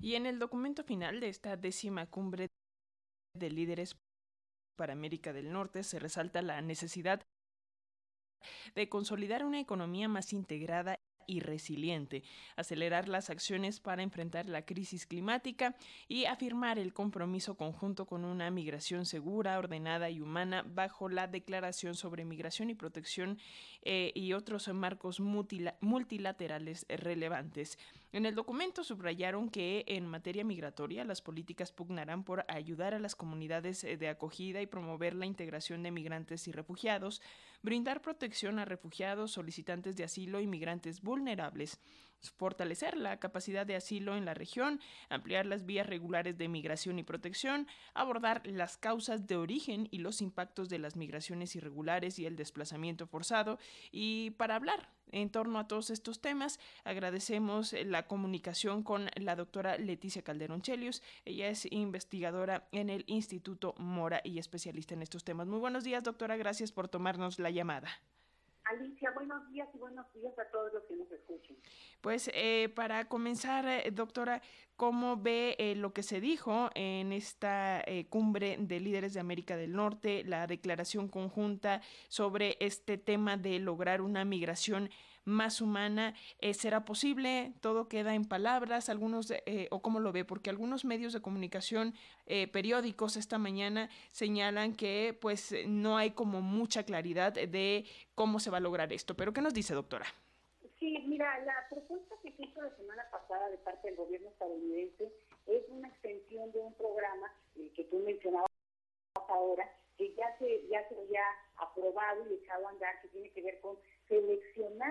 Y en el documento final de esta décima cumbre de líderes para América del Norte se resalta la necesidad de consolidar una economía más integrada y resiliente, acelerar las acciones para enfrentar la crisis climática y afirmar el compromiso conjunto con una migración segura, ordenada y humana bajo la Declaración sobre Migración y Protección eh, y otros marcos multilaterales relevantes. En el documento subrayaron que en materia migratoria las políticas pugnarán por ayudar a las comunidades eh, de acogida y promover la integración de migrantes y refugiados, brindar protección a refugiados, solicitantes de asilo y migrantes vulnerables, fortalecer la capacidad de asilo en la región, ampliar las vías regulares de migración y protección, abordar las causas de origen y los impactos de las migraciones irregulares y el desplazamiento forzado. Y para hablar en torno a todos estos temas, agradecemos la comunicación con la doctora Leticia Calderón Chelius. Ella es investigadora en el Instituto Mora y especialista en estos temas. Muy buenos días, doctora. Gracias por tomarnos la llamada. Alicia, buenos días y buenos días a todos los que nos escuchen. Pues eh, para comenzar, eh, doctora, ¿cómo ve eh, lo que se dijo en esta cumbre de líderes de América del Norte, la declaración conjunta sobre este tema de lograr una migración más humana. Eh, ¿Será posible? Todo queda en palabras, algunos, eh, o cómo lo ve, porque algunos medios de comunicación eh, periódicos esta mañana señalan que pues no hay como mucha claridad de cómo se va a lograr esto. Pero ¿qué nos dice, doctora? Sí, mira, la propuesta que hizo la semana pasada de parte del gobierno estadounidense es una extensión de un programa el que tú mencionabas ahora, que ya se, ya se había aprobado y echado a andar, que tiene que ver con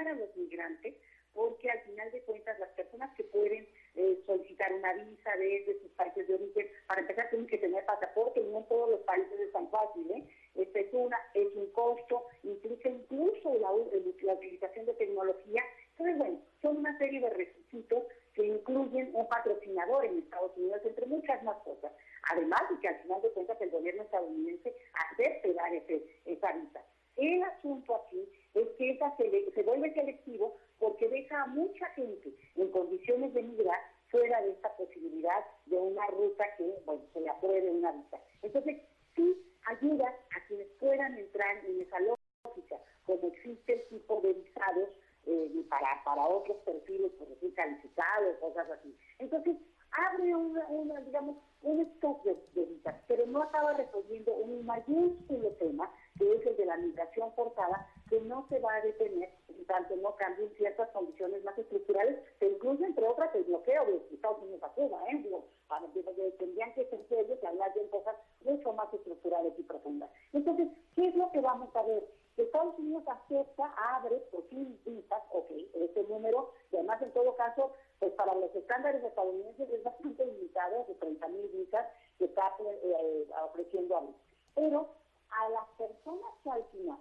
a los migrantes, porque al final de cuentas las personas que pueden eh, solicitar una visa desde sus países de origen, para empezar tienen que tener pasaporte, no todos los países es tan fácil, ¿eh? Es, una, es un costo, implica incluso la, la utilización de tecnología. Entonces, bueno, son una serie de requisitos que incluyen un patrocinador en Estados Unidos, entre muchas más cosas. Además de que al final de cuentas el gobierno estadounidense acepte dar ese, esa visa. El asunto aquí es que esa se, se vuelve selectivo porque deja a mucha gente en condiciones de migrar fuera de esta posibilidad de una ruta que, bueno, se le apruebe una visa. Entonces, sí ayuda a quienes puedan entrar en esa lógica, como existe el tipo de visados eh, para, para otros perfiles, por decir, calificados, cosas así. Entonces, abre una, digamos, un stock de, de visas, pero no acaba resolviendo un mayúsculo tema que es el de la migración forzada, que no se va a detener en tanto no cambien ciertas condiciones más estructurales, que incluye, entre otras, el bloqueo de Estados Unidos a Cuba. ¿eh? Digo, para, tendrían que ser serios y hablar de cosas mucho más estructurales y profundas. Entonces, ¿qué es lo que vamos a ver? Que Estados Unidos acepta, abre por fin visas, ok, este número, y además en todo caso, pues para los estándares estadounidenses es bastante limitado, de 30 mil visas que está eh, eh, ofreciendo a mí. Pero a las personas que al final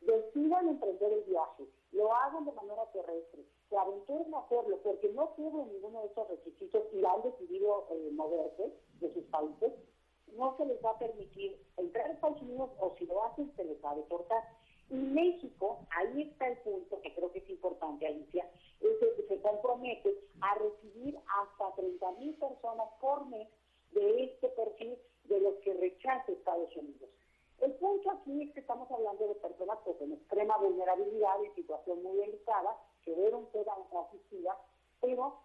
decidan emprender el viaje, lo hagan de manera terrestre, se aventuren a hacerlo porque no cubren ninguno de esos requisitos y han decidido eh, moverse de sus países, no se les va a permitir entrar a Estados Unidos o si lo hacen se les va a deportar. Y México, ahí está el punto que creo que es importante, Alicia, es que se compromete a recibir hasta 30 mil personas por mes de este perfil de los que rechaza Estados Unidos. El punto aquí es que estamos hablando de personas pues, en extrema vulnerabilidad, en situación muy delicada, que deben ser asistidas, pero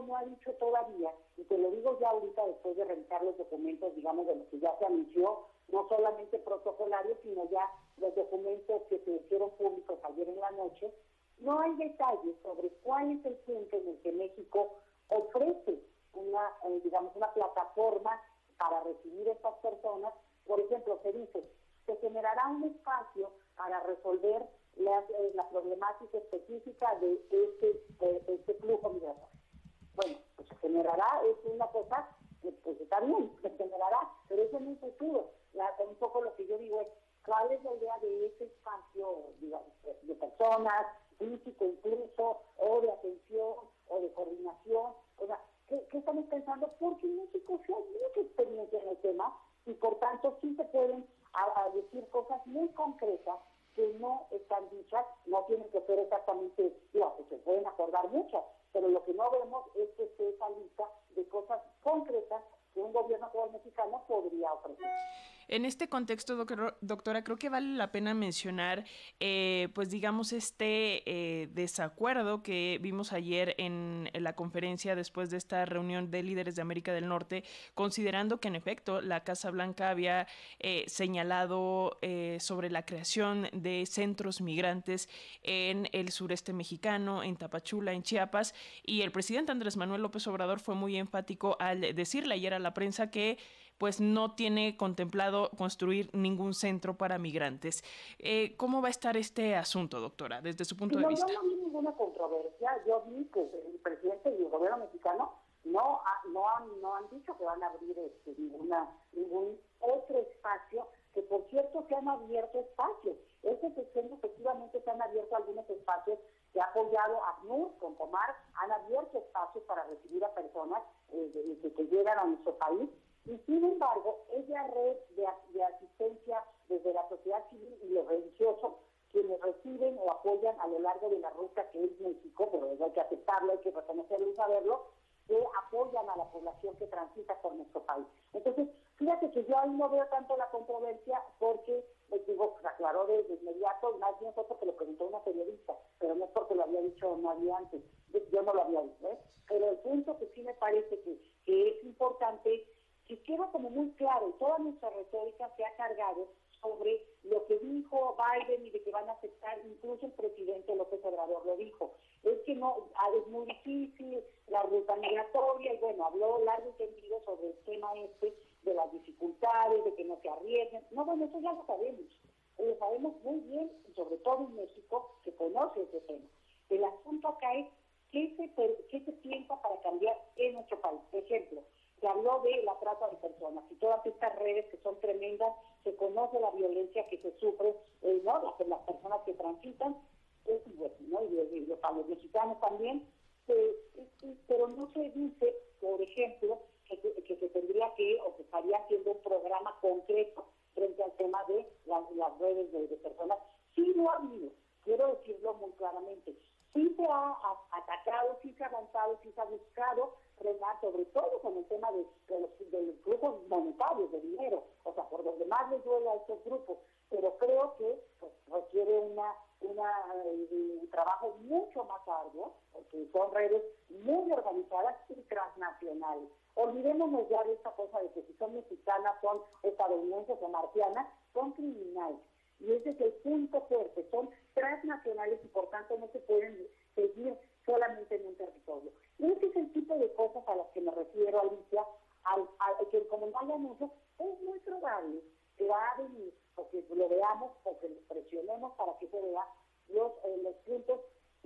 No ha dicho todavía, y te lo digo ya ahorita después de revisar los documentos, digamos, de los que ya se anunció, no solamente protocolarios, sino ya los documentos que se hicieron públicos ayer en la noche, no hay detalles sobre cuál es el punto en el que México ofrece una, eh, digamos, una plataforma para recibir a estas personas. Por ejemplo, se dice, se generará un espacio para resolver eh, la, problemática específica de este, este flujo migratorio. Bueno, pues se generará, es una cosa, pues está bien, se generará, pero eso en un futuro. un poco lo que yo digo es, ¿cuál es la idea de ese espacio, digamos, de personas, físico incluso, o de atención, o de coordinación? O sea, ¿qué, qué estamos pensando? Porque en México sí hay mucha experiencia en el tema, y por tanto sí se pueden decir cosas muy concretas que no están dichas, no tienen que ser exactamente, digamos, se pueden acordar muchas, pero lo que no vemos es que esté esa lista de cosas concretas que un gobierno el mexicano podría ofrecer. En este contexto, doctora, creo que vale la pena mencionar, eh, pues digamos, este eh, desacuerdo que vimos ayer en, la conferencia después de esta reunión de líderes de América del Norte, considerando que en efecto la Casa Blanca había eh, señalado sobre la creación de centros migrantes en el sureste mexicano, en Tapachula, en Chiapas, y el presidente Andrés Manuel López Obrador fue muy enfático al decirle ayer a la prensa que pues no tiene contemplado construir ningún centro para migrantes. Eh, ¿Cómo va a estar este asunto, doctora, desde su punto de vista? Yo no vi ninguna controversia. Yo vi que el presidente y el gobierno mexicano no, no, han, no han dicho que van a abrir este, ninguna, ningún otro espacio, que por cierto se han abierto espacios. Este sexenio efectivamente se han abierto algunos espacios que ha apoyado ACNUR con Tomar, han abierto espacios para recibir a personas eh, que llegan a nuestro país y sin embargo, esa red de, asistencia desde la sociedad civil y los religiosos, quienes reciben o apoyan a lo largo de la ruta que es México, pero hay que aceptarlo, hay que reconocerlo y saberlo, que apoyan a la población que transita por nuestro país. Entonces, fíjate que yo ahí no veo tanto la controversia porque, les digo, se aclaró de, inmediato, más bien fue porque lo preguntó una periodista, pero no es porque lo había dicho nadie antes, yo no lo había dicho, ¿eh? pero el punto que sí me parece que, que es importante y queda como muy claro, toda nuestra retórica se ha cargado sobre lo que dijo Biden y de que van a aceptar, incluso el presidente López Obrador lo dijo. Es que no, ah, es muy difícil la ruta migratoria y bueno, habló largo y tendido sobre el tema este de las dificultades, de que no se arriesguen. No, bueno, eso ya lo sabemos. Lo sabemos muy bien, sobre todo en México, que conoce ese tema. El asunto acá es qué se, qué se piensa para cambiar en nuestro país. Por ejemplo, se habló de la trata de personas y todas estas redes que son tremendas, se conoce la violencia que se sufre, eh, ¿no? Las, las, personas que transitan, eh, y, ¿no? y, los, mexicanos también, pero no se dice, por ejemplo, que, que, se tendría que o se estaría haciendo un programa concreto frente al tema de las, redes de, de personas. Sí lo ha habido, quiero decirlo muy claramente, sí se ha atacado, sí se ha avanzado, sí se ha buscado sobre todo con el tema de, los, de los grupos monetarios, de dinero, o sea, por donde más les duele a estos grupos, pero creo que pues, requiere una, una eh, un trabajo mucho más arduo, porque son redes muy organizadas y transnacionales. Olvidémonos ya de esta cosa de que si son mexicanas, son estadounidenses o marcianas, son criminales. Y ese es el punto fuerte, son transnacionales y por tanto no se pueden seguir solamente en un territorio. Ese es el tipo de cosas a las que me refiero, Alicia, al, que como no hay anuncio, es muy probable que va a venir, o que lo veamos, o que lo presionemos para que se vea los, eh, los puntos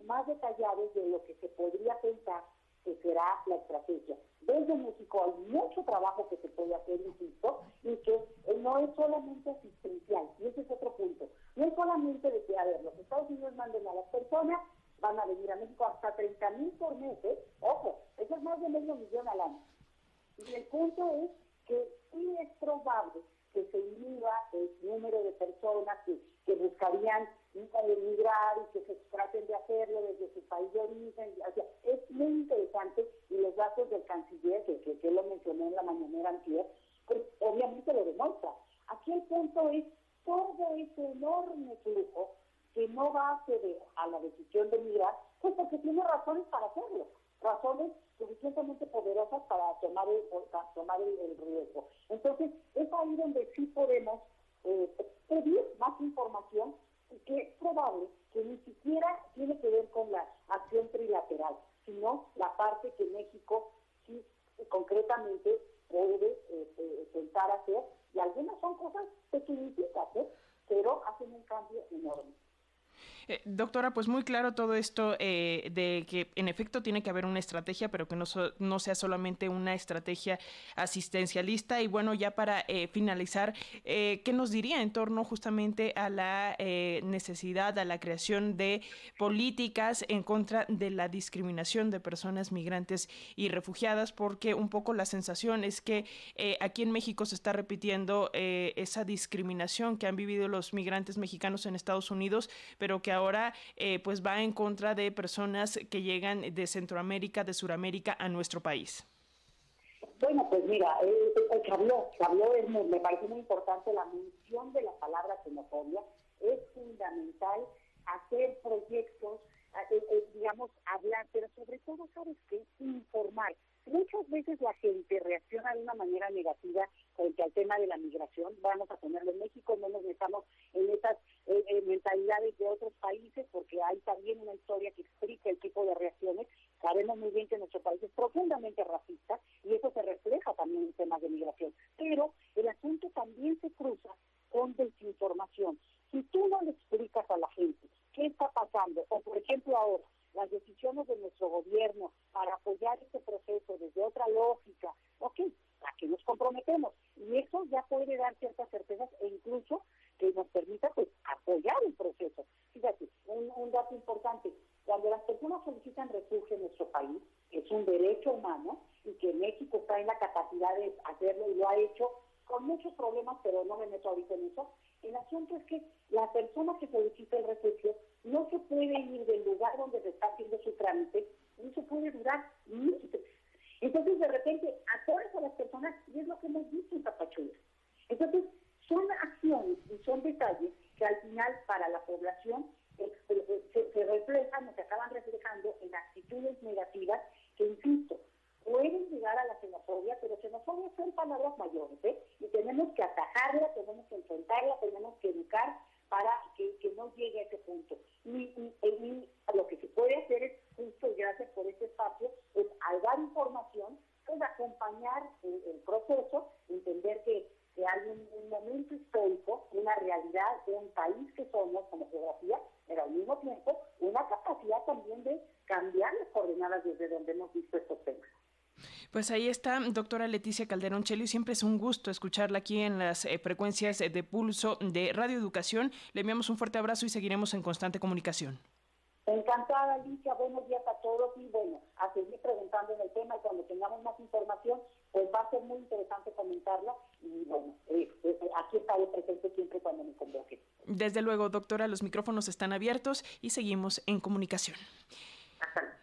más detallados de lo que se podría pensar que será la estrategia. Desde México hay mucho trabajo que se puede hacer, insisto, y que eh, no es solamente asistencial, y ese es otro punto. No es solamente de que, a ver, los Estados Unidos manden a las personas, van a venir a México hasta 30 mil por mes, ¿eh? ojo, eso es más de medio millón al año. Y el punto es que sí es probable que se inhiba el número de personas que, que buscarían emigrar y que se traten de hacerlo desde su país de origen. es muy interesante y los datos del canciller, que, que, que lo mencioné en la mañanera anterior, pues obviamente lo demuestra. Aquí el punto es todo ese enorme flujo que no va a ceder a la decisión de migrar, pues porque tiene razones para hacerlo, razones suficientemente poderosas para tomar el, tomar el, riesgo. Entonces, es ahí donde sí podemos eh, pedir más información que es probable que ni siquiera tiene que ver con la acción trilateral, sino la parte que México sí concretamente puede eh, eh, intentar hacer, y algunas son cosas pequeñitas, ¿eh? pero hacen un cambio enorme. Eh, doctora, pues muy claro todo esto eh, de que en efecto tiene que haber una estrategia, pero que no, no sea solamente una estrategia asistencialista. Y bueno, ya para eh, finalizar, ¿qué nos diría en torno justamente a la necesidad, a la creación de políticas en contra de la discriminación de personas migrantes y refugiadas? Porque un poco la sensación es que aquí en México se está repitiendo esa discriminación que han vivido los migrantes mexicanos en Estados Unidos, pero que ahora ahora pues va en contra de personas que llegan de Centroamérica, de Suramérica a nuestro país? Bueno, pues mira, eh, se habló, se habló, me parece muy importante la mención de la palabra xenofobia, es fundamental hacer proyectos, eh, eh, digamos, hablar, pero sobre todo, ¿sabes qué? Informar. Muchas veces la gente reacciona de una manera negativa frente al tema de la migración. Vamos a ponerlo en México, no nos metamos en esas mentalidades de otros países, porque hay también una historia que explica el tipo de reacciones. Sabemos muy bien que nuestro país es profundamente racista y eso se refleja también en temas de migración. Pero el asunto también se cruza con desinformación. Si tú no le explicas a la gente qué está pasando, o por ejemplo ahora, las decisiones de nuestro gobierno para apoyar este proceso desde otra lógica, ok, ¿a qué nos comprometemos? Y eso ya puede dar ciertas certezas e incluso que nos permita pues apoyar el proceso. Fíjate, un, un dato importante, cuando las personas solicitan refugio en nuestro país, es un derecho humano y que México está en la capacidad de hacerlo y lo ha hecho con muchos problemas, pero no me meto ahorita en eso. El asunto es que la persona que solicita el refugio no se puede ir del lugar donde se está haciendo su trámite, no se puede durar meses. Entonces, de repente, atoras a las personas y es lo que hemos visto en Tapachula. Entonces, son acciones y son detalles que al final para la población se, se reflejan o se acaban reflejando en actitudes negativas que, insisto, pueden llegar a la xenofobia, pero xenofobia son palabras mayores, ¿eh? Y tenemos que atajarla, tenemos que enfrentarla, tenemos que educar para que, no llegue a ese punto. Y, lo que se puede hacer es, justo y gracias por este espacio, es al dar información, pues acompañar el, proceso, entender que, hay un, un, momento histórico, una realidad de un país que somos como geografía, pero al mismo tiempo una capacidad también de cambiar las coordenadas desde donde hemos visto estos temas. Pues ahí está, doctora Leticia Calderón Chelio. Siempre es un gusto escucharla aquí en las eh, frecuencias de pulso de Radio Educación. Le enviamos un fuerte abrazo y seguiremos en constante comunicación. Encantada, Alicia. Buenos días a todos y bueno, a seguir preguntando en el tema y cuando tengamos más información, pues va a ser muy interesante comentarla y bueno, eh, eh, aquí estaré presente siempre cuando me convoque. Desde luego, doctora, los micrófonos están abiertos y seguimos en comunicación. Hasta luego.